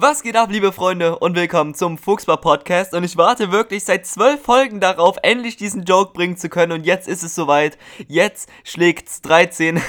Was geht ab, liebe Freunde, und willkommen zum Fuchsbar Podcast. Und ich warte wirklich seit zwölf Folgen darauf, endlich diesen Joke bringen zu können. Und jetzt ist es soweit. Jetzt schlägt's 13.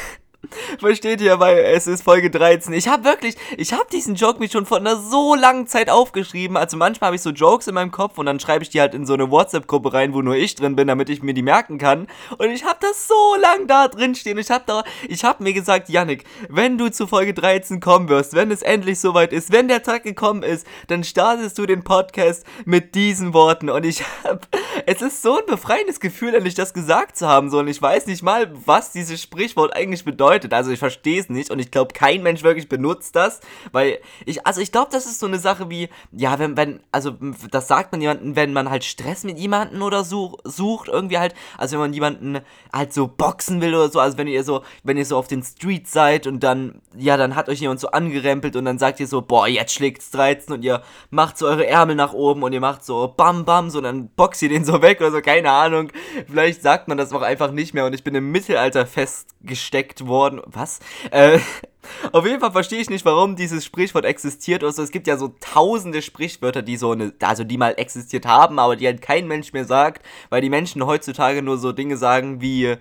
Versteht ihr, weil es ist Folge 13. Ich habe wirklich, ich habe diesen Joke mir schon vor einer so langen Zeit aufgeschrieben. Also manchmal habe ich so Jokes in meinem Kopf und dann schreibe ich die halt in so eine WhatsApp-Gruppe rein, wo nur ich drin bin, damit ich mir die merken kann. Und ich habe das so lang da drin stehen. Ich habe da, ich habe mir gesagt, Yannick, wenn du zu Folge 13 kommen wirst, wenn es endlich soweit ist, wenn der Tag gekommen ist, dann startest du den Podcast mit diesen Worten. Und ich habe, es ist so ein befreiendes Gefühl, endlich das gesagt zu haben. So, und ich weiß nicht mal, was dieses Sprichwort eigentlich bedeutet bedeutet. Also ich verstehe es nicht und ich glaube, kein Mensch wirklich benutzt das, weil ich, also ich glaube, das ist so eine Sache wie, ja, wenn, wenn, also das sagt man jemanden, wenn man halt Stress mit jemanden oder so sucht, irgendwie halt, also wenn man jemanden halt so boxen will oder so, also wenn ihr so, wenn ihr so auf den Streets seid und dann, ja, dann hat euch jemand so angerempelt und dann sagt ihr so, boah, jetzt schlägt's 13 und ihr macht so eure Ärmel nach oben und ihr macht so bam bam, so und dann boxt ihr den so weg oder so, keine Ahnung. Vielleicht sagt man das auch einfach nicht mehr und ich bin im Mittelalter festgesteckt worden worden. Was? Äh, auf jeden Fall verstehe ich nicht, warum dieses Sprichwort existiert. Also es gibt ja so tausende Sprichwörter, die so eine, also die mal existiert haben, aber die halt kein Mensch mehr sagt, weil die Menschen heutzutage nur so Dinge sagen wie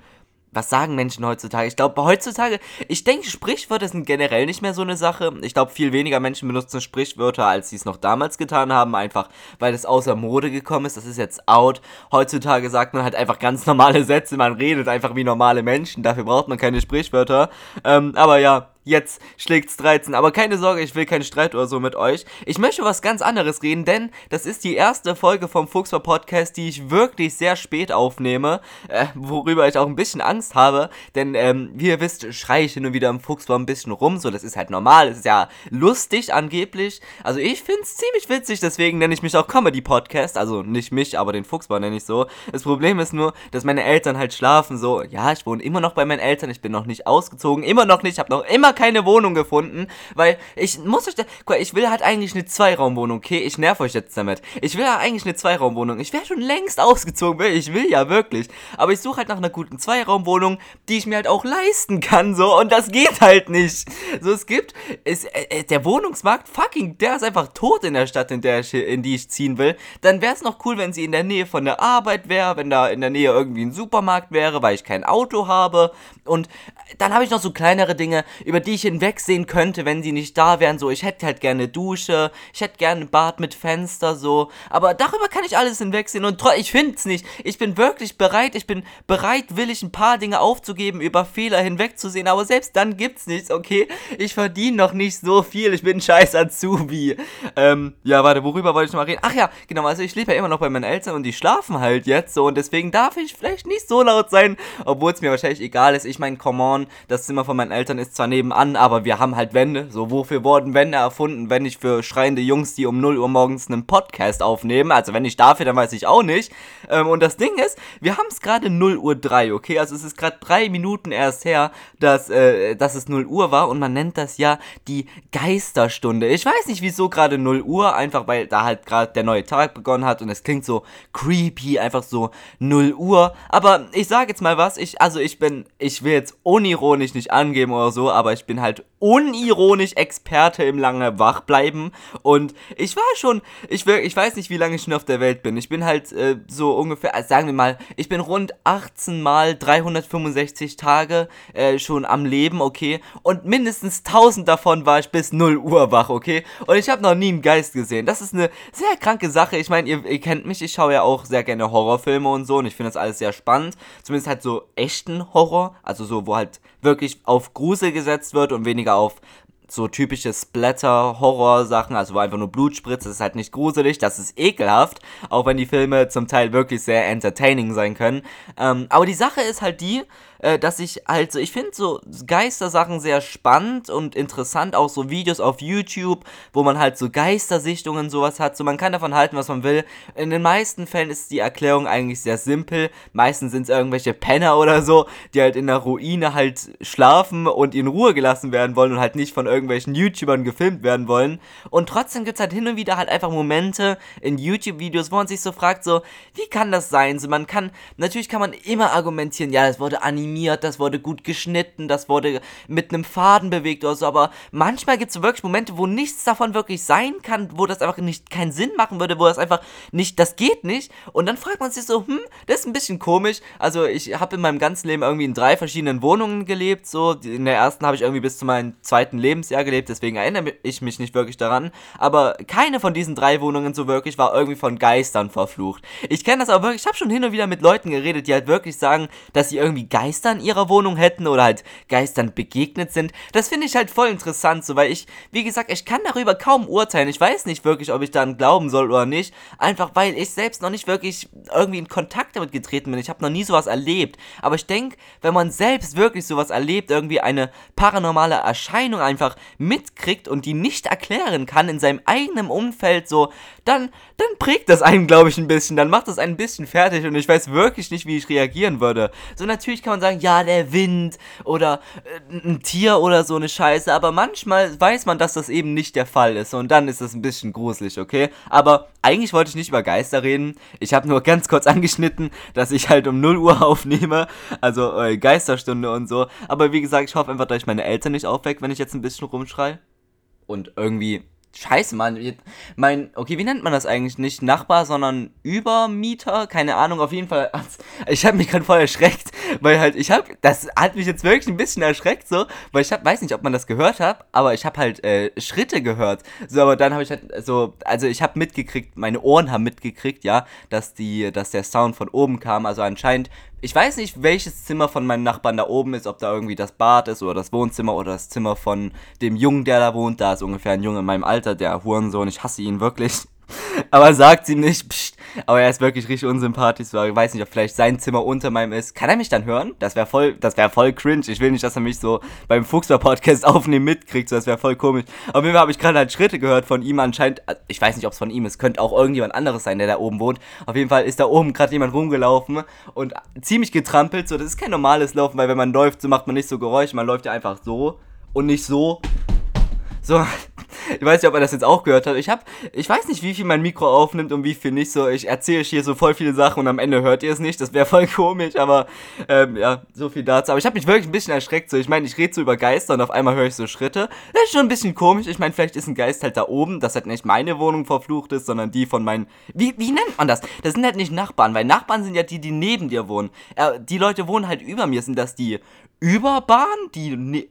was sagen Menschen heutzutage? Ich glaube, heutzutage, ich denke, Sprichwörter sind generell nicht mehr so eine Sache. Ich glaube, viel weniger Menschen benutzen Sprichwörter, als sie es noch damals getan haben, einfach weil es außer Mode gekommen ist. Das ist jetzt out. Heutzutage sagt man halt einfach ganz normale Sätze, man redet einfach wie normale Menschen. Dafür braucht man keine Sprichwörter. Ähm, aber ja, jetzt schlägt's 13. Aber keine Sorge, ich will keinen Streit oder so mit euch. Ich möchte was ganz anderes reden, denn das ist die erste Folge vom Fuchsver Podcast, die ich wirklich sehr spät aufnehme, äh, worüber ich auch ein bisschen Angst habe, denn ähm, wie ihr wisst, schreie ich hin und wieder im Fuchsbar ein bisschen rum, so das ist halt normal, es ist ja lustig angeblich. Also ich find's ziemlich witzig, deswegen nenne ich mich auch Comedy Podcast, also nicht mich, aber den Fuchsbar nenne ich so. Das Problem ist nur, dass meine Eltern halt schlafen, so, ja, ich wohne immer noch bei meinen Eltern, ich bin noch nicht ausgezogen, immer noch nicht, ich habe noch immer keine Wohnung gefunden, weil ich muss euch, da, ich will halt eigentlich eine Zweiraumwohnung, okay? Ich nerv euch jetzt damit. Ich will ja eigentlich eine Zweiraumwohnung. Ich wäre schon längst ausgezogen, ich will ja wirklich. Aber ich suche halt nach einer guten Zweiraumwohnung, die ich mir halt auch leisten kann, so. Und das geht halt nicht. So, es gibt, es, äh, äh der Wohnungsmarkt, fucking, der ist einfach tot in der Stadt, in, der ich, in die ich ziehen will. Dann wäre es noch cool, wenn sie in der Nähe von der Arbeit wäre, wenn da in der Nähe irgendwie ein Supermarkt wäre, weil ich kein Auto habe. Und dann habe ich noch so kleinere Dinge, über die die ich hinwegsehen könnte, wenn sie nicht da wären. So, ich hätte halt gerne Dusche, ich hätte gerne ein Bad mit Fenster, so. Aber darüber kann ich alles hinwegsehen und ich finde es nicht. Ich bin wirklich bereit, ich bin bereitwillig, ein paar Dinge aufzugeben, über Fehler hinwegzusehen, aber selbst dann gibt's nichts, okay? Ich verdiene noch nicht so viel, ich bin ein scheiß Azubi. Ähm, ja, warte, worüber wollte ich noch mal reden? Ach ja, genau, also ich lebe ja immer noch bei meinen Eltern und die schlafen halt jetzt so und deswegen darf ich vielleicht nicht so laut sein, obwohl es mir wahrscheinlich egal ist. Ich meine, come on, das Zimmer von meinen Eltern ist zwar nebenan, an, aber wir haben halt Wände. So, wofür wurden Wände erfunden, wenn nicht für schreiende Jungs, die um 0 Uhr morgens einen Podcast aufnehmen? Also, wenn nicht dafür, dann weiß ich auch nicht. Ähm, und das Ding ist, wir haben es gerade 0 Uhr 3, okay? Also, es ist gerade drei Minuten erst her, dass, äh, dass es 0 Uhr war und man nennt das ja die Geisterstunde. Ich weiß nicht, wieso gerade 0 Uhr, einfach weil da halt gerade der neue Tag begonnen hat und es klingt so creepy, einfach so 0 Uhr. Aber ich sage jetzt mal was, ich, also ich bin, ich will jetzt unironisch nicht angeben oder so, aber ich bin halt unironisch Experte im lange Wachbleiben und ich war schon, ich, ich weiß nicht, wie lange ich schon auf der Welt bin. Ich bin halt äh, so ungefähr, also sagen wir mal, ich bin rund 18 mal 365 Tage äh, schon am Leben, okay? Und mindestens 1000 davon war ich bis 0 Uhr wach, okay? Und ich habe noch nie einen Geist gesehen. Das ist eine sehr kranke Sache. Ich meine, ihr, ihr kennt mich, ich schaue ja auch sehr gerne Horrorfilme und so und ich finde das alles sehr spannend. Zumindest halt so echten Horror, also so, wo halt wirklich auf Grusel gesetzt wird und weniger auf so typische Splatter-Horror-Sachen, also wo einfach nur Blut spritzt, das ist halt nicht gruselig, das ist ekelhaft, auch wenn die Filme zum Teil wirklich sehr entertaining sein können. Ähm, aber die Sache ist halt die, äh, dass ich halt so, ich finde so Geistersachen sehr spannend und interessant, auch so Videos auf YouTube, wo man halt so Geistersichtungen sowas hat, so man kann davon halten, was man will. In den meisten Fällen ist die Erklärung eigentlich sehr simpel, meistens sind es irgendwelche Penner oder so, die halt in der Ruine halt schlafen und in Ruhe gelassen werden wollen und halt nicht von irgendwelchen YouTubern gefilmt werden wollen. Und trotzdem gibt es halt hin und wieder halt einfach Momente in YouTube-Videos, wo man sich so fragt, so, wie kann das sein? So, man kann, natürlich kann man immer argumentieren, ja, das wurde animiert, das wurde gut geschnitten, das wurde mit einem Faden bewegt oder so, aber manchmal gibt es wirklich Momente, wo nichts davon wirklich sein kann, wo das einfach nicht keinen Sinn machen würde, wo das einfach nicht, das geht nicht. Und dann fragt man sich so, hm, das ist ein bisschen komisch. Also ich habe in meinem ganzen Leben irgendwie in drei verschiedenen Wohnungen gelebt, so. In der ersten habe ich irgendwie bis zu meinem zweiten Lebensjahr gelebt, deswegen erinnere ich mich nicht wirklich daran. Aber keine von diesen drei Wohnungen so wirklich war irgendwie von Geistern verflucht. Ich kenne das aber wirklich, ich habe schon hin und wieder mit Leuten geredet, die halt wirklich sagen, dass sie irgendwie Geister in ihrer Wohnung hätten oder halt Geistern begegnet sind. Das finde ich halt voll interessant, so, weil ich, wie gesagt, ich kann darüber kaum urteilen. Ich weiß nicht wirklich, ob ich daran glauben soll oder nicht. Einfach weil ich selbst noch nicht wirklich irgendwie in Kontakt damit getreten bin. Ich habe noch nie sowas erlebt. Aber ich denke, wenn man selbst wirklich sowas erlebt, irgendwie eine paranormale Erscheinung einfach mitkriegt und die nicht erklären kann in seinem eigenen Umfeld, so, dann, dann prägt das einen, glaube ich, ein bisschen. Dann macht das einen ein bisschen fertig und ich weiß wirklich nicht, wie ich reagieren würde. So, natürlich kann man sagen, ja, der Wind oder äh, ein Tier oder so eine Scheiße, aber manchmal weiß man, dass das eben nicht der Fall ist und dann ist das ein bisschen gruselig, okay? Aber eigentlich wollte ich nicht über Geister reden. Ich habe nur ganz kurz angeschnitten, dass ich halt um 0 Uhr aufnehme, also äh, Geisterstunde und so. Aber wie gesagt, ich hoffe einfach, dass ich meine Eltern nicht aufwecke, wenn ich jetzt ein bisschen rumschrei. Und irgendwie Scheiße, Mann. Mein, okay, wie nennt man das eigentlich? Nicht Nachbar, sondern Übermieter? Keine Ahnung, auf jeden Fall. Ich habe mich gerade voll erschreckt, weil halt, ich habe, das hat mich jetzt wirklich ein bisschen erschreckt, so, weil ich hab, weiß nicht, ob man das gehört hat, aber ich habe halt äh, Schritte gehört. So, aber dann habe ich halt so, also ich habe mitgekriegt, meine Ohren haben mitgekriegt, ja, dass die, dass der Sound von oben kam. Also anscheinend ich weiß nicht, welches Zimmer von meinem Nachbarn da oben ist, ob da irgendwie das Bad ist oder das Wohnzimmer oder das Zimmer von dem Jungen, der da wohnt. Da ist ungefähr ein Junge in meinem Alter, der Hurensohn. Ich hasse ihn wirklich. Aber sagt ihm nicht, pst, aber er ist wirklich richtig unsympathisch. So, ich weiß nicht, ob vielleicht sein Zimmer unter meinem ist. Kann er mich dann hören? Das wäre voll, das wäre voll cringe. Ich will nicht, dass er mich so beim Fuchsbar-Podcast aufnehmen mitkriegt. So, das wäre voll komisch. Auf jeden Fall habe ich gerade halt Schritte gehört von ihm anscheinend. Ich weiß nicht, ob es von ihm ist. Könnte auch irgendjemand anderes sein, der da oben wohnt. Auf jeden Fall ist da oben gerade jemand rumgelaufen und ziemlich getrampelt. So, das ist kein normales Laufen, weil wenn man läuft, so macht man nicht so Geräusche. Man läuft ja einfach so und nicht so. So, ich weiß nicht, ob er das jetzt auch gehört hat. Ich habe, ich weiß nicht, wie viel mein Mikro aufnimmt und wie viel nicht. So, ich erzähle hier so voll viele Sachen und am Ende hört ihr es nicht. Das wäre voll komisch, aber ähm, ja, so viel dazu. Aber ich habe mich wirklich ein bisschen erschreckt. So, ich meine, ich rede so über Geister und auf einmal höre ich so Schritte. Das ist schon ein bisschen komisch. Ich meine, vielleicht ist ein Geist halt da oben, dass halt nicht meine Wohnung verflucht ist, sondern die von meinen. Wie, wie nennt man das? Das sind halt nicht Nachbarn, weil Nachbarn sind ja die, die neben dir wohnen. Äh, die Leute wohnen halt über mir. Sind das die Überbahn? Die ne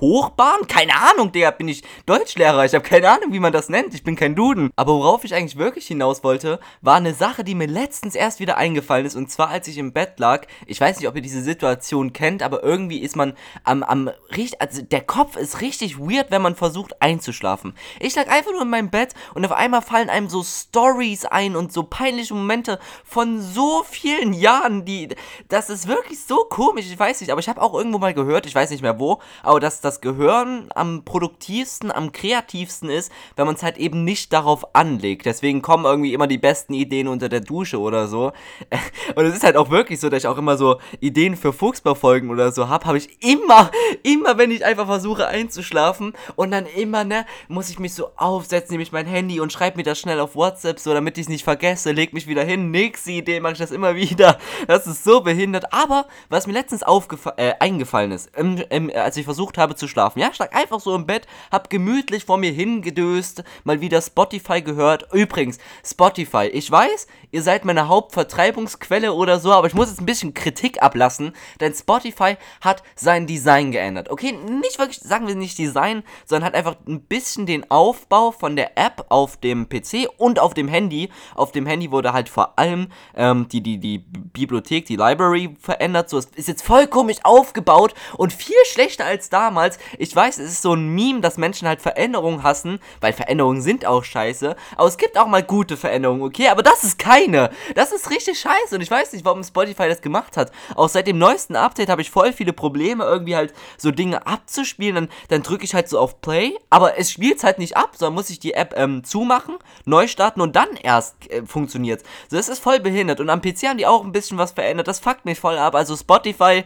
Hochbahn? Keine Ahnung, Digga, bin ich Deutschlehrer. Ich habe keine Ahnung, wie man das nennt. Ich bin kein Duden. Aber worauf ich eigentlich wirklich hinaus wollte, war eine Sache, die mir letztens erst wieder eingefallen ist. Und zwar, als ich im Bett lag. Ich weiß nicht, ob ihr diese Situation kennt, aber irgendwie ist man am, am, richtig, also der Kopf ist richtig weird, wenn man versucht einzuschlafen. Ich lag einfach nur in meinem Bett und auf einmal fallen einem so Stories ein und so peinliche Momente von so vielen Jahren, die, das ist wirklich so komisch. Ich weiß nicht, aber ich habe auch irgendwo mal gehört, ich weiß nicht mehr wo, aber dass das Gehirn am produktivsten, am kreativsten ist, wenn man es halt eben nicht darauf anlegt. Deswegen kommen irgendwie immer die besten Ideen unter der Dusche oder so. Und es ist halt auch wirklich so, dass ich auch immer so Ideen für Fuchsverfolgen oder so habe, habe ich immer, immer, wenn ich einfach versuche einzuschlafen und dann immer, ne, muss ich mich so aufsetzen, nehme ich mein Handy und schreibe mir das schnell auf WhatsApp, so damit ich es nicht vergesse, leg mich wieder hin, nächste Idee, mache ich das immer wieder. Das ist so behindert. Aber was mir letztens aufgefallen, äh, eingefallen ist, im, im, als ich versucht habe zu schlafen. Ja, ich lag einfach so im Bett, hab gemütlich vor mir hingedöst, mal wieder Spotify gehört. Übrigens, Spotify, ich weiß, ihr seid meine Hauptvertreibungsquelle oder so, aber ich muss jetzt ein bisschen Kritik ablassen, denn Spotify hat sein Design geändert. Okay, nicht wirklich, sagen wir nicht Design, sondern hat einfach ein bisschen den Aufbau von der App auf dem PC und auf dem Handy. Auf dem Handy wurde halt vor allem ähm, die, die, die Bibliothek, die Library verändert. So, es ist jetzt voll komisch aufgebaut und viel schlechter als damals. Ich weiß, es ist so ein Meme, dass Menschen halt Veränderungen hassen, weil Veränderungen sind auch scheiße. Aber es gibt auch mal gute Veränderungen, okay? Aber das ist keine. Das ist richtig scheiße und ich weiß nicht, warum Spotify das gemacht hat. Auch seit dem neuesten Update habe ich voll viele Probleme, irgendwie halt so Dinge abzuspielen. Dann, dann drücke ich halt so auf Play, aber es spielt es halt nicht ab, sondern muss ich die App ähm, zumachen, neu starten und dann erst äh, funktioniert. So, das ist voll behindert. Und am PC haben die auch ein bisschen was verändert. Das fuckt mich voll ab. Also Spotify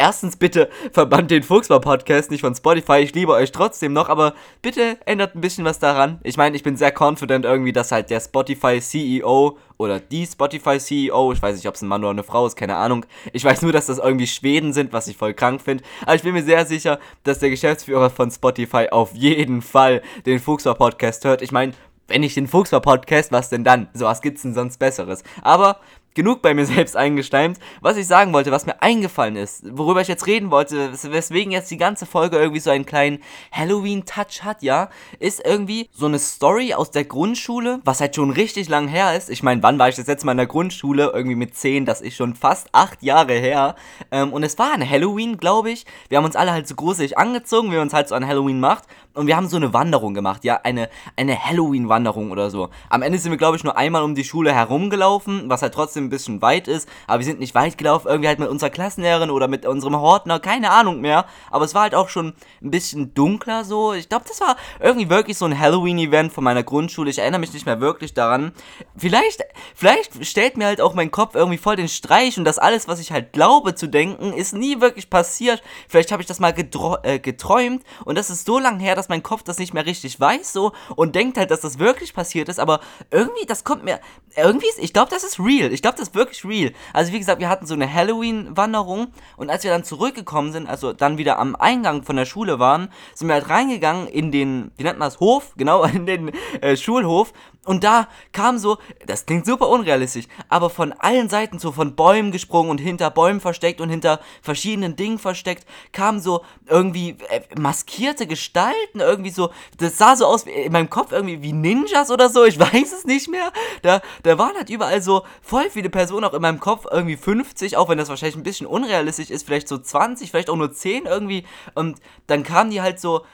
erstens bitte verbannt den Fuchsbar-Podcast nicht von Spotify. Ich liebe euch trotzdem noch, aber bitte ändert ein bisschen was daran. Ich meine, ich bin sehr confident irgendwie, dass halt der Spotify-CEO oder die Spotify-CEO, ich weiß nicht, ob es ein Mann oder eine Frau ist, keine Ahnung. Ich weiß nur, dass das irgendwie Schweden sind, was ich voll krank finde. Aber ich bin mir sehr sicher, dass der Geschäftsführer von Spotify auf jeden Fall den Fuchsbar-Podcast hört. Ich meine, wenn ich den Fuchsbar-Podcast, was denn dann? So, was gibt's denn sonst Besseres? Aber genug bei mir selbst eingesteimt. Was ich sagen wollte, was mir eingefallen ist, worüber ich jetzt reden wollte, weswegen jetzt die ganze Folge irgendwie so einen kleinen Halloween-Touch hat, ja, ist irgendwie so eine Story aus der Grundschule, was halt schon richtig lang her ist. Ich meine, wann war ich das letzte Mal in der Grundschule? Irgendwie mit 10, das ist schon fast acht Jahre her. Ähm, und es war ein Halloween, glaube ich. Wir haben uns alle halt so gruselig angezogen, wie man es halt so an Halloween macht. Und wir haben so eine Wanderung gemacht, ja, eine, eine Halloween-Wanderung oder so. Am Ende sind wir, glaube ich, nur einmal um die Schule herumgelaufen, was halt trotzdem ein bisschen weit ist. Aber wir sind nicht weit gelaufen, irgendwie halt mit unserer Klassenlehrerin oder mit unserem Hortner, keine Ahnung mehr. Aber es war halt auch schon ein bisschen dunkler so. Ich glaube, das war irgendwie wirklich so ein Halloween-Event von meiner Grundschule. Ich erinnere mich nicht mehr wirklich daran. Vielleicht, vielleicht stellt mir halt auch mein Kopf irgendwie voll den Streich und das alles, was ich halt glaube zu denken, ist nie wirklich passiert. Vielleicht habe ich das mal äh, geträumt und das ist so lange her, dass mein Kopf das nicht mehr richtig weiß so und denkt halt, dass das wirklich passiert ist, aber irgendwie, das kommt mir, irgendwie, ist, ich glaube, das ist real. Ich glaube, das ist wirklich real. Also wie gesagt, wir hatten so eine Halloween-Wanderung und als wir dann zurückgekommen sind, also dann wieder am Eingang von der Schule waren, sind wir halt reingegangen in den, wie nennt man das, Hof, genau, in den äh, Schulhof und da kam so, das klingt super unrealistisch, aber von allen Seiten so von Bäumen gesprungen und hinter Bäumen versteckt und hinter verschiedenen Dingen versteckt, kamen so irgendwie äh, maskierte Gestalten, irgendwie so, das sah so aus in meinem Kopf irgendwie wie Ninjas oder so, ich weiß es nicht mehr. Da, da waren halt überall so voll viele Personen auch in meinem Kopf, irgendwie 50, auch wenn das wahrscheinlich ein bisschen unrealistisch ist, vielleicht so 20, vielleicht auch nur 10 irgendwie. Und dann kamen die halt so,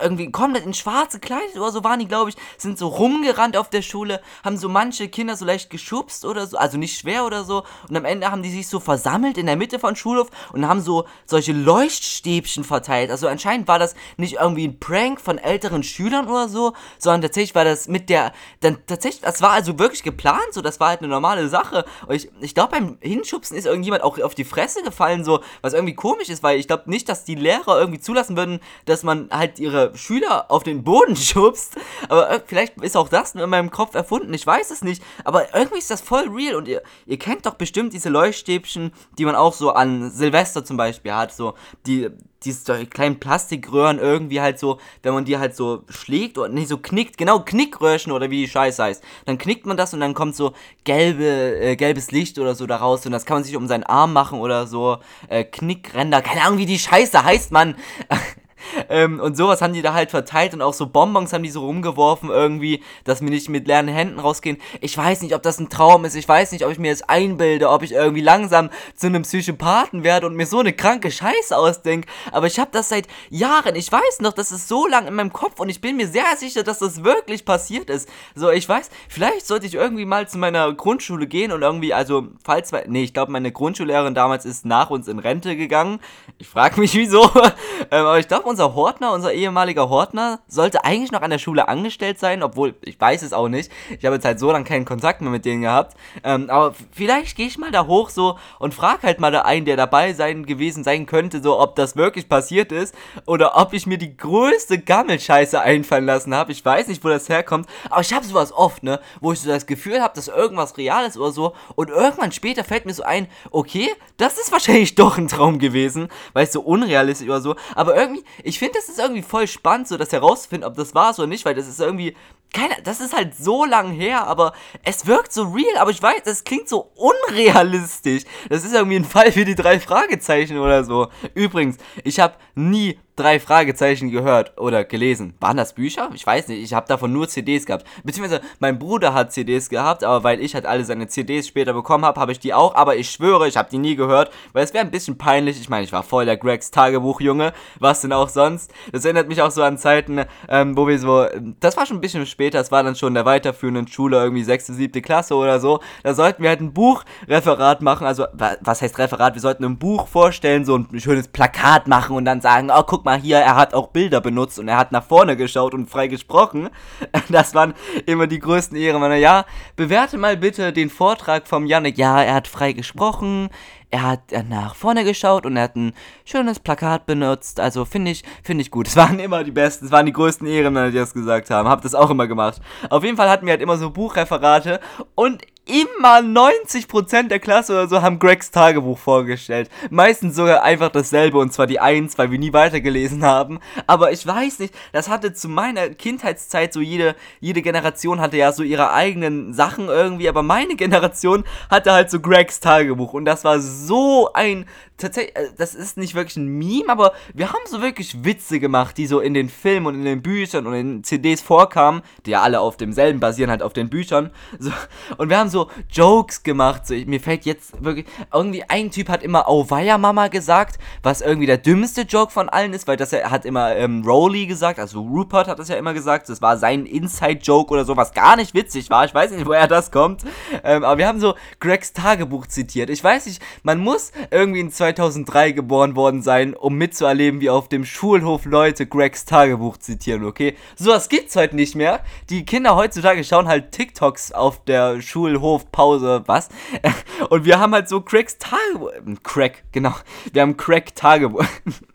irgendwie komplett in schwarze gekleidet oder so waren die, glaube ich, sind so rumgerannt auf der Schule, haben so manche Kinder so leicht geschubst oder so, also nicht schwer oder so. Und am Ende haben die sich so versammelt in der Mitte von Schulhof und haben so solche Leuchtstäbchen verteilt. Also anscheinend war das nicht irgendwie ein Prank von älteren Schülern oder so, sondern tatsächlich war das mit der, dann tatsächlich, das war also wirklich geplant, so, das war halt eine normale Sache. Und ich, ich glaube, beim Hinschubsen ist irgendjemand auch auf die Fresse gefallen, so, was irgendwie komisch ist, weil ich glaube nicht, dass die Lehrer irgendwie zulassen würden, dass man halt ihre Schüler auf den Boden schubst. Aber äh, vielleicht ist auch das nur in meinem Kopf erfunden. Ich weiß es nicht. Aber irgendwie ist das voll real. Und ihr, ihr kennt doch bestimmt diese Leuchtstäbchen, die man auch so an Silvester zum Beispiel hat. So, die, diese kleinen Plastikröhren irgendwie halt so, wenn man die halt so schlägt oder nicht so knickt, genau Knickröhrchen oder wie die Scheiße heißt, dann knickt man das und dann kommt so gelbe, äh, gelbes Licht oder so daraus und das kann man sich um seinen Arm machen oder so, äh, Knickränder, keine Ahnung wie die Scheiße heißt, man. Ähm, und sowas haben die da halt verteilt und auch so Bonbons haben die so rumgeworfen irgendwie, dass wir nicht mit leeren Händen rausgehen. Ich weiß nicht, ob das ein Traum ist. Ich weiß nicht, ob ich mir das einbilde, ob ich irgendwie langsam zu einem Psychopathen werde und mir so eine kranke Scheiße ausdenke. Aber ich habe das seit Jahren. Ich weiß noch, das ist so lang in meinem Kopf und ich bin mir sehr sicher, dass das wirklich passiert ist. So, ich weiß, vielleicht sollte ich irgendwie mal zu meiner Grundschule gehen und irgendwie, also, falls, nee, ich glaube, meine Grundschullehrerin damals ist nach uns in Rente gegangen. Ich frage mich wieso. ähm, aber ich glaube, unser Hortner, unser ehemaliger Hortner, sollte eigentlich noch an der Schule angestellt sein, obwohl ich weiß es auch nicht. Ich habe jetzt halt so lange keinen Kontakt mehr mit denen gehabt. Ähm, aber vielleicht gehe ich mal da hoch so und frage halt mal da einen, der dabei sein gewesen sein könnte, so ob das wirklich passiert ist oder ob ich mir die größte Gammelscheiße einfallen lassen habe. Ich weiß nicht, wo das herkommt, aber ich habe sowas oft, ne, wo ich so das Gefühl habe, dass irgendwas real ist oder so und irgendwann später fällt mir so ein, okay, das ist wahrscheinlich doch ein Traum gewesen, weil es so unrealistisch oder so, aber irgendwie, ich finde, das ist irgendwie voll spannend, so das herauszufinden, ob das war oder nicht, weil das ist irgendwie keine, das ist halt so lang her, aber es wirkt so real, aber ich weiß, das klingt so unrealistisch. Das ist irgendwie ein Fall für die drei Fragezeichen oder so. Übrigens, ich habe nie drei Fragezeichen gehört oder gelesen. Waren das Bücher? Ich weiß nicht. Ich habe davon nur CDs gehabt. Beziehungsweise mein Bruder hat CDs gehabt, aber weil ich halt alle seine CDs später bekommen habe, habe ich die auch. Aber ich schwöre, ich habe die nie gehört, weil es wäre ein bisschen peinlich. Ich meine, ich war voll der Gregs Tagebuchjunge. Was denn auch sonst? Das erinnert mich auch so an Zeiten, ähm, wo wir so. Das war schon ein bisschen später. Es war dann schon in der weiterführenden Schule, irgendwie 6., 7. Klasse oder so. Da sollten wir halt ein Buchreferat machen. Also, was heißt Referat? Wir sollten ein Buch vorstellen, so ein schönes Plakat machen und dann sagen, oh, guck mal mal hier, er hat auch Bilder benutzt und er hat nach vorne geschaut und frei gesprochen. Das waren immer die größten Ehrenmänner. Ja, bewerte mal bitte den Vortrag vom Janik. Ja, er hat frei gesprochen, er hat nach vorne geschaut und er hat ein schönes Plakat benutzt. Also finde ich, finde ich gut. Es waren immer die besten, es waren die größten Ehrenmänner, die das gesagt haben. Hab das auch immer gemacht. Auf jeden Fall hatten wir halt immer so Buchreferate und immer 90% der Klasse oder so haben Gregs Tagebuch vorgestellt. Meistens sogar einfach dasselbe und zwar die 1, weil wir nie weitergelesen haben. Aber ich weiß nicht, das hatte zu meiner Kindheitszeit so jede, jede Generation hatte ja so ihre eigenen Sachen irgendwie, aber meine Generation hatte halt so Gregs Tagebuch und das war so ein tatsächlich, äh, das ist nicht wirklich ein Meme, aber wir haben so wirklich Witze gemacht, die so in den Filmen und in den Büchern und in CDs vorkamen, die ja alle auf demselben basieren, halt auf den Büchern. So, und wir haben so Jokes gemacht. So, mir fällt jetzt wirklich, irgendwie ein Typ hat immer Auweia Mama gesagt, was irgendwie der dümmste Joke von allen ist, weil das er hat immer ähm, Rowley gesagt, also Rupert hat das ja immer gesagt, das war sein Inside-Joke oder so, was gar nicht witzig war. Ich weiß nicht, woher das kommt. Ähm, aber wir haben so Gregs Tagebuch zitiert. Ich weiß nicht, man muss irgendwie in zwei 2003 geboren worden sein, um mitzuerleben, wie auf dem Schulhof Leute Gregs Tagebuch zitieren, okay? Sowas gibt's heute nicht mehr. Die Kinder heutzutage schauen halt TikToks auf der Schulhofpause, was? Und wir haben halt so Gregs Tagebuch. Crack, genau. Wir haben Crack Tagebuch.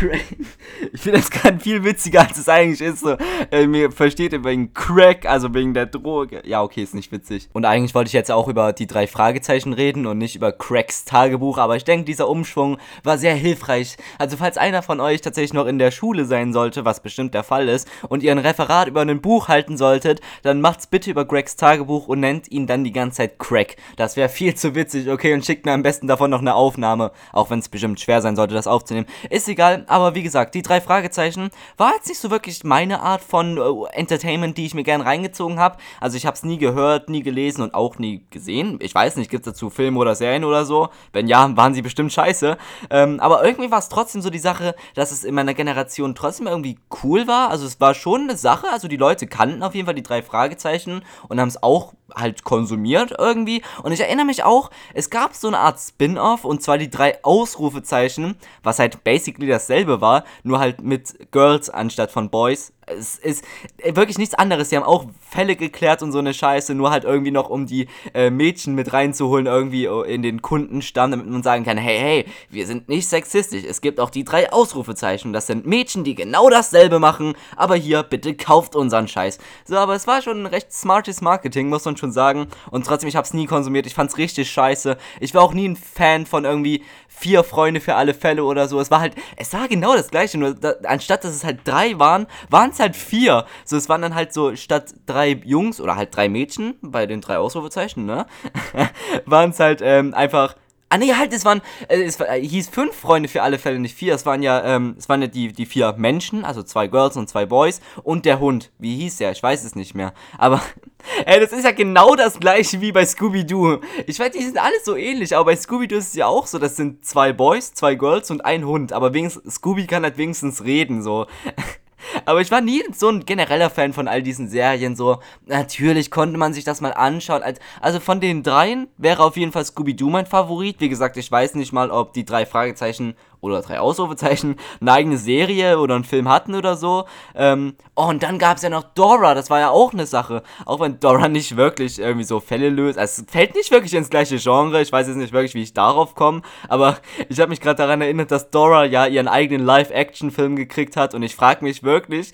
ich finde das gerade viel witziger, als es eigentlich ist. So, äh, mir versteht ihr wegen Crack, also wegen der Droge. Ja, okay, ist nicht witzig. Und eigentlich wollte ich jetzt auch über die drei Fragezeichen reden und nicht über Cracks Tagebuch, aber ich denke, dieser Umschwung war sehr hilfreich. Also, falls einer von euch tatsächlich noch in der Schule sein sollte, was bestimmt der Fall ist, und ihr ein Referat über ein Buch halten solltet, dann macht's bitte über Gregs Tagebuch und nennt ihn dann die ganze Zeit Crack. Das wäre viel zu witzig, okay? Und schickt mir am besten davon noch eine Aufnahme, auch wenn es bestimmt schwer sein sollte, das aufzunehmen. Ist egal, aber wie gesagt, die drei Fragezeichen war jetzt nicht so wirklich meine Art von äh, Entertainment, die ich mir gern reingezogen habe. Also ich habe es nie gehört, nie gelesen und auch nie gesehen. Ich weiß nicht, gibt es dazu Filme oder Serien oder so? Wenn ja, waren sie bestimmt scheiße. Ähm, aber irgendwie war es trotzdem so die Sache, dass es in meiner Generation trotzdem irgendwie cool war. Also es war schon eine Sache, also die Leute kannten auf jeden Fall die drei Fragezeichen und haben es auch halt konsumiert irgendwie. Und ich erinnere mich auch, es gab so eine Art Spin-off und zwar die drei Ausrufezeichen, was halt basically dasselbe war, nur halt mit Girls anstatt von Boys es ist wirklich nichts anderes. Die haben auch Fälle geklärt und so eine Scheiße, nur halt irgendwie noch, um die äh, Mädchen mit reinzuholen, irgendwie in den Kundenstamm, damit man sagen kann, hey, hey, wir sind nicht sexistisch. Es gibt auch die drei Ausrufezeichen. Das sind Mädchen, die genau dasselbe machen, aber hier, bitte kauft unseren Scheiß. So, aber es war schon ein recht smartes Marketing, muss man schon sagen. Und trotzdem, ich hab's nie konsumiert. Ich fand's richtig scheiße. Ich war auch nie ein Fan von irgendwie vier Freunde für alle Fälle oder so. Es war halt, es war genau das gleiche, nur da, anstatt dass es halt drei waren, waren es halt vier. So, es waren dann halt so statt drei Jungs oder halt drei Mädchen bei den drei Ausrufezeichen, ne? waren es halt ähm, einfach Ah nee, halt, es waren, äh, es äh, hieß fünf Freunde für alle Fälle, nicht vier. Es waren ja, ähm, es waren ja die, die vier Menschen, also zwei Girls und zwei Boys und der Hund. Wie hieß der? Ich weiß es nicht mehr. Aber, ey, das ist ja genau das gleiche wie bei Scooby-Doo. Ich weiß, die sind alle so ähnlich, aber bei Scooby-Doo ist es ja auch so, das sind zwei Boys, zwei Girls und ein Hund. Aber wenigstens, Scooby kann halt wenigstens reden, so. Aber ich war nie so ein genereller Fan von all diesen Serien. So, natürlich konnte man sich das mal anschauen. Also von den dreien wäre auf jeden Fall Scooby-Doo mein Favorit. Wie gesagt, ich weiß nicht mal, ob die drei Fragezeichen oder drei Ausrufezeichen eine eigene Serie oder einen Film hatten oder so. Ähm, oh, und dann gab es ja noch Dora, das war ja auch eine Sache. Auch wenn Dora nicht wirklich irgendwie so Fälle löst. Also es fällt nicht wirklich ins gleiche Genre. Ich weiß jetzt nicht wirklich, wie ich darauf komme. Aber ich habe mich gerade daran erinnert, dass Dora ja ihren eigenen Live-Action-Film gekriegt hat. Und ich frage mich wirklich,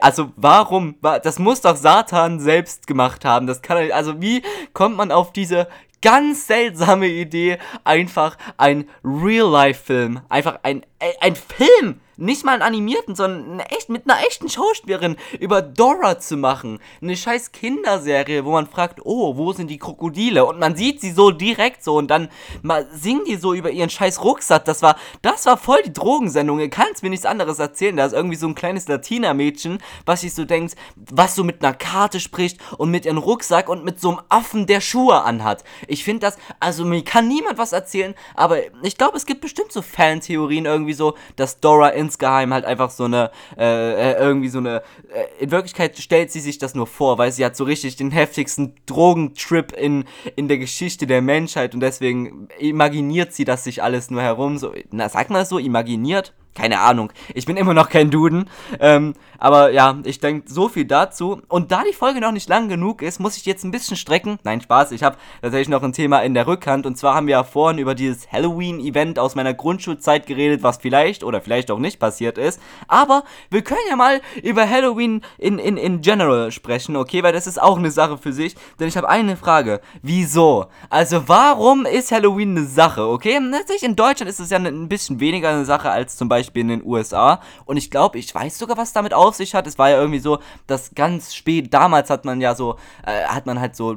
also warum? Das muss doch Satan selbst gemacht haben. Das kann also wie kommt man auf diese ganz seltsame Idee, einfach ein Real-Life-Film, einfach ein, ein Film nicht mal einen animierten, sondern echt, mit einer echten Schauspielerin über Dora zu machen. Eine scheiß Kinderserie, wo man fragt, oh, wo sind die Krokodile? Und man sieht sie so direkt so und dann mal singen die so über ihren scheiß Rucksack. Das war, das war voll die Drogensendung. Ihr kannst mir nichts anderes erzählen. Da ist irgendwie so ein kleines Latina-Mädchen, was sich so denkt, was so mit einer Karte spricht und mit ihrem Rucksack und mit so einem Affen, der Schuhe anhat. Ich finde das, also mir kann niemand was erzählen, aber ich glaube, es gibt bestimmt so Fantheorien irgendwie so, dass Dora in insgeheim halt einfach so eine, äh, äh, irgendwie so eine, äh, in Wirklichkeit stellt sie sich das nur vor, weil sie hat so richtig den heftigsten Drogentrip in, in der Geschichte der Menschheit und deswegen imaginiert sie das sich alles nur herum, so, na, sagt man das so, imaginiert? Keine Ahnung. Ich bin immer noch kein Duden. Ähm, aber ja, ich denke, so viel dazu. Und da die Folge noch nicht lang genug ist, muss ich jetzt ein bisschen strecken. Nein, Spaß. Ich habe tatsächlich noch ein Thema in der Rückhand. Und zwar haben wir ja vorhin über dieses Halloween-Event aus meiner Grundschulzeit geredet, was vielleicht oder vielleicht auch nicht passiert ist. Aber wir können ja mal über Halloween in, in, in general sprechen, okay? Weil das ist auch eine Sache für sich. Denn ich habe eine Frage. Wieso? Also, warum ist Halloween eine Sache, okay? Natürlich in Deutschland ist es ja ein bisschen weniger eine Sache als zum Beispiel Beispiel in den USA. Und ich glaube, ich weiß sogar, was damit auf sich hat. Es war ja irgendwie so, dass ganz spät, damals hat man ja so, äh, hat man halt so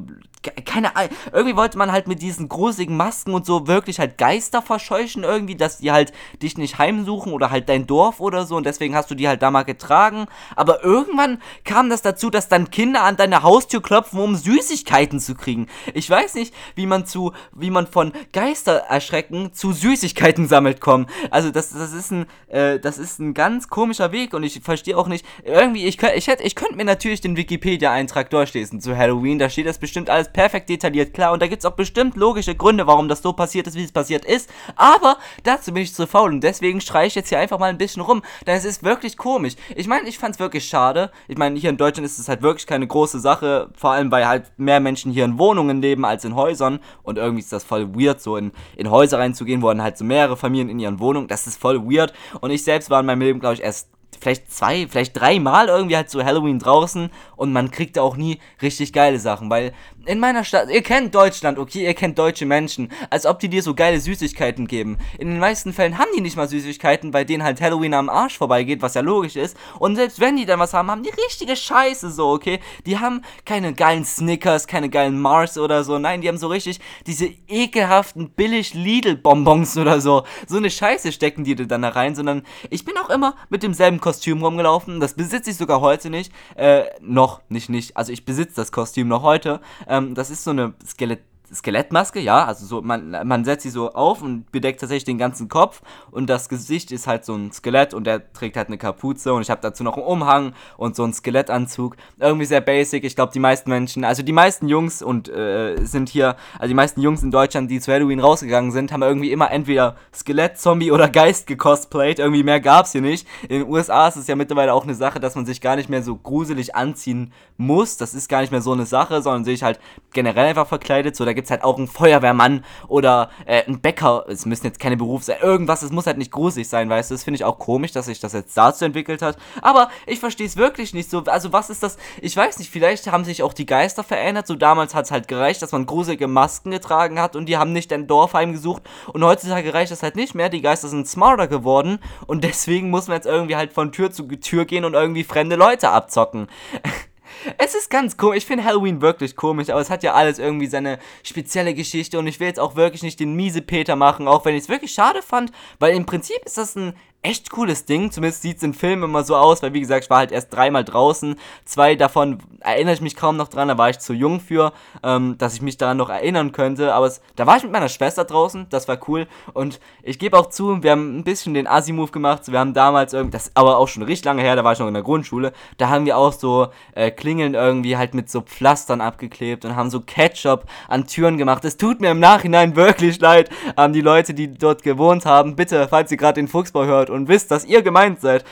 keine Ahnung, irgendwie wollte man halt mit diesen gruseligen Masken und so wirklich halt Geister verscheuchen irgendwie, dass die halt dich nicht heimsuchen oder halt dein Dorf oder so und deswegen hast du die halt da mal getragen. Aber irgendwann kam das dazu, dass dann Kinder an deine Haustür klopfen, um Süßigkeiten zu kriegen. Ich weiß nicht, wie man zu, wie man von Geister erschrecken zu Süßigkeiten sammelt kommen. Also das, das ist ein, äh, das ist ein ganz komischer Weg und ich verstehe auch nicht, irgendwie, ich, ich, hätte, ich könnte mir natürlich den Wikipedia-Eintrag durchlesen zu Halloween, da steht das bestimmt alles perfekt detailliert klar und da gibt es auch bestimmt logische Gründe, warum das so passiert ist, wie es passiert ist. Aber dazu bin ich zu faul und deswegen streiche ich jetzt hier einfach mal ein bisschen rum, denn es ist wirklich komisch. Ich meine, ich fand es wirklich schade. Ich meine, hier in Deutschland ist es halt wirklich keine große Sache, vor allem weil halt mehr Menschen hier in Wohnungen leben als in Häusern und irgendwie ist das voll weird, so in, in Häuser reinzugehen, wo dann halt so mehrere Familien in ihren Wohnungen, das ist voll weird und ich selbst war in meinem Leben, glaube ich, erst vielleicht zwei, vielleicht dreimal irgendwie halt so Halloween draußen und man kriegt auch nie richtig geile Sachen, weil in meiner Stadt, ihr kennt Deutschland, okay, ihr kennt deutsche Menschen, als ob die dir so geile Süßigkeiten geben. In den meisten Fällen haben die nicht mal Süßigkeiten, bei denen halt Halloween am Arsch vorbeigeht, was ja logisch ist. Und selbst wenn die dann was haben, haben die richtige Scheiße so, okay? Die haben keine geilen Snickers, keine geilen Mars oder so. Nein, die haben so richtig diese ekelhaften billig Lidl-Bonbons oder so. So eine Scheiße stecken die dann da rein, sondern ich bin auch immer mit demselben Kostüm rumgelaufen. Das besitze ich sogar heute nicht. Äh, noch, nicht, nicht. Also ich besitze das Kostüm noch heute. Ähm, das ist so eine Skelett Skelettmaske, ja, also so, man, man setzt sie so auf und bedeckt tatsächlich den ganzen Kopf und das Gesicht ist halt so ein Skelett und der trägt halt eine Kapuze und ich habe dazu noch einen Umhang und so einen Skelettanzug. Irgendwie sehr basic. Ich glaube, die meisten Menschen, also die meisten Jungs und äh, sind hier, also die meisten Jungs in Deutschland, die zu Halloween rausgegangen sind, haben irgendwie immer entweder Skelett, Zombie oder Geist gecosplayt. Irgendwie mehr gab's hier nicht. In den USA ist es ja mittlerweile auch eine Sache, dass man sich gar nicht mehr so gruselig anziehen muss. Das ist gar nicht mehr so eine Sache, sondern sich halt generell einfach verkleidet. So, da gibt gibt es halt auch einen Feuerwehrmann oder äh, einen Bäcker. Es müssen jetzt keine Berufe sein. Irgendwas, es muss halt nicht gruselig sein, weißt du. Das finde ich auch komisch, dass sich das jetzt dazu entwickelt hat. Aber ich verstehe es wirklich nicht so. Also, was ist das? Ich weiß nicht, vielleicht haben sich auch die Geister verändert. So damals hat es halt gereicht, dass man gruselige Masken getragen hat und die haben nicht ein Dorf heimgesucht. Und heutzutage reicht das halt nicht mehr. Die Geister sind smarter geworden und deswegen muss man jetzt irgendwie halt von Tür zu Tür gehen und irgendwie fremde Leute abzocken. Es ist ganz komisch. Ich finde Halloween wirklich komisch, aber es hat ja alles irgendwie seine spezielle Geschichte und ich will jetzt auch wirklich nicht den miese Peter machen, auch wenn ich es wirklich schade fand, weil im Prinzip ist das ein echt cooles Ding. Zumindest sieht es in Filmen immer so aus, weil wie gesagt, ich war halt erst dreimal draußen. Zwei davon erinnere ich mich kaum noch dran, da war ich zu jung für, ähm, dass ich mich daran noch erinnern könnte. Aber es, da war ich mit meiner Schwester draußen, das war cool. Und ich gebe auch zu, wir haben ein bisschen den Asi-Move gemacht. Wir haben damals irgendwie, das aber auch schon richtig lange her, da war ich noch in der Grundschule, da haben wir auch so äh, Klingeln irgendwie halt mit so Pflastern abgeklebt und haben so Ketchup an Türen gemacht. Es tut mir im Nachhinein wirklich leid an die Leute, die dort gewohnt haben. Bitte, falls ihr gerade den Fuchsbau hört und wisst, dass ihr gemeint seid.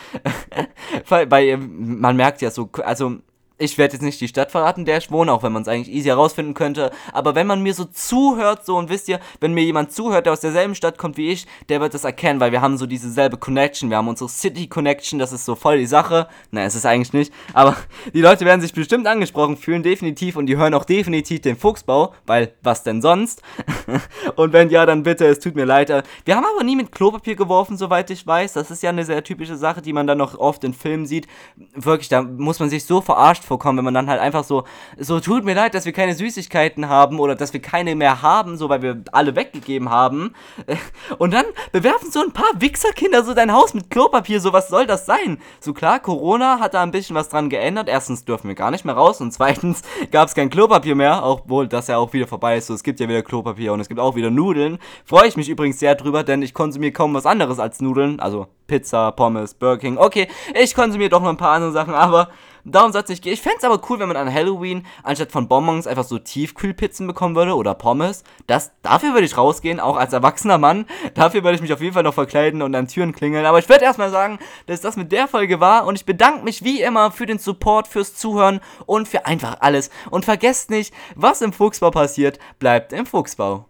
Weil man merkt ja so, also ich werde jetzt nicht die Stadt verraten, der ich wohne, auch wenn man es eigentlich easy herausfinden könnte. Aber wenn man mir so zuhört, so und wisst ihr, wenn mir jemand zuhört, der aus derselben Stadt kommt wie ich, der wird das erkennen, weil wir haben so diese selbe Connection. Wir haben unsere City Connection, das ist so voll die Sache. Nein, es ist eigentlich nicht. Aber die Leute werden sich bestimmt angesprochen fühlen, definitiv. Und die hören auch definitiv den Fuchsbau, weil was denn sonst? und wenn ja, dann bitte, es tut mir leid. Wir haben aber nie mit Klopapier geworfen, soweit ich weiß. Das ist ja eine sehr typische Sache, die man dann noch oft in Filmen sieht. Wirklich, da muss man sich so verarscht vorkommen, wenn man dann halt einfach so, so tut mir leid, dass wir keine Süßigkeiten haben oder dass wir keine mehr haben, so weil wir alle weggegeben haben. Und dann bewerfen so ein paar Wichserkinder so dein Haus mit Klopapier, so was soll das sein? So klar, Corona hat da ein bisschen was dran geändert. Erstens dürfen wir gar nicht mehr raus und zweitens gab es kein Klopapier mehr, obwohl das ja auch wieder vorbei ist. So, es gibt ja wieder Klopapier und es gibt auch wieder Nudeln. Freue ich mich übrigens sehr drüber, denn ich konsumiere kaum was anderes als Nudeln. Also Pizza, Pommes, Burger King. Okay, ich konsumiere doch noch ein paar andere Sachen, aber darum soll es nicht gehen. Ich fände es aber cool, wenn man an Halloween anstatt von Bonbons einfach so Tiefkühlpizzen bekommen würde oder Pommes. Das, dafür würde ich rausgehen, auch als erwachsener Mann. Dafür würde ich mich auf jeden Fall noch verkleiden und an Türen klingeln. Aber ich würde erstmal sagen, dass das mit der Folge war und ich bedanke mich wie immer für den Support, fürs Zuhören und für einfach alles. Und vergesst nicht, was im Fuchsbau passiert, bleibt im Fuchsbau.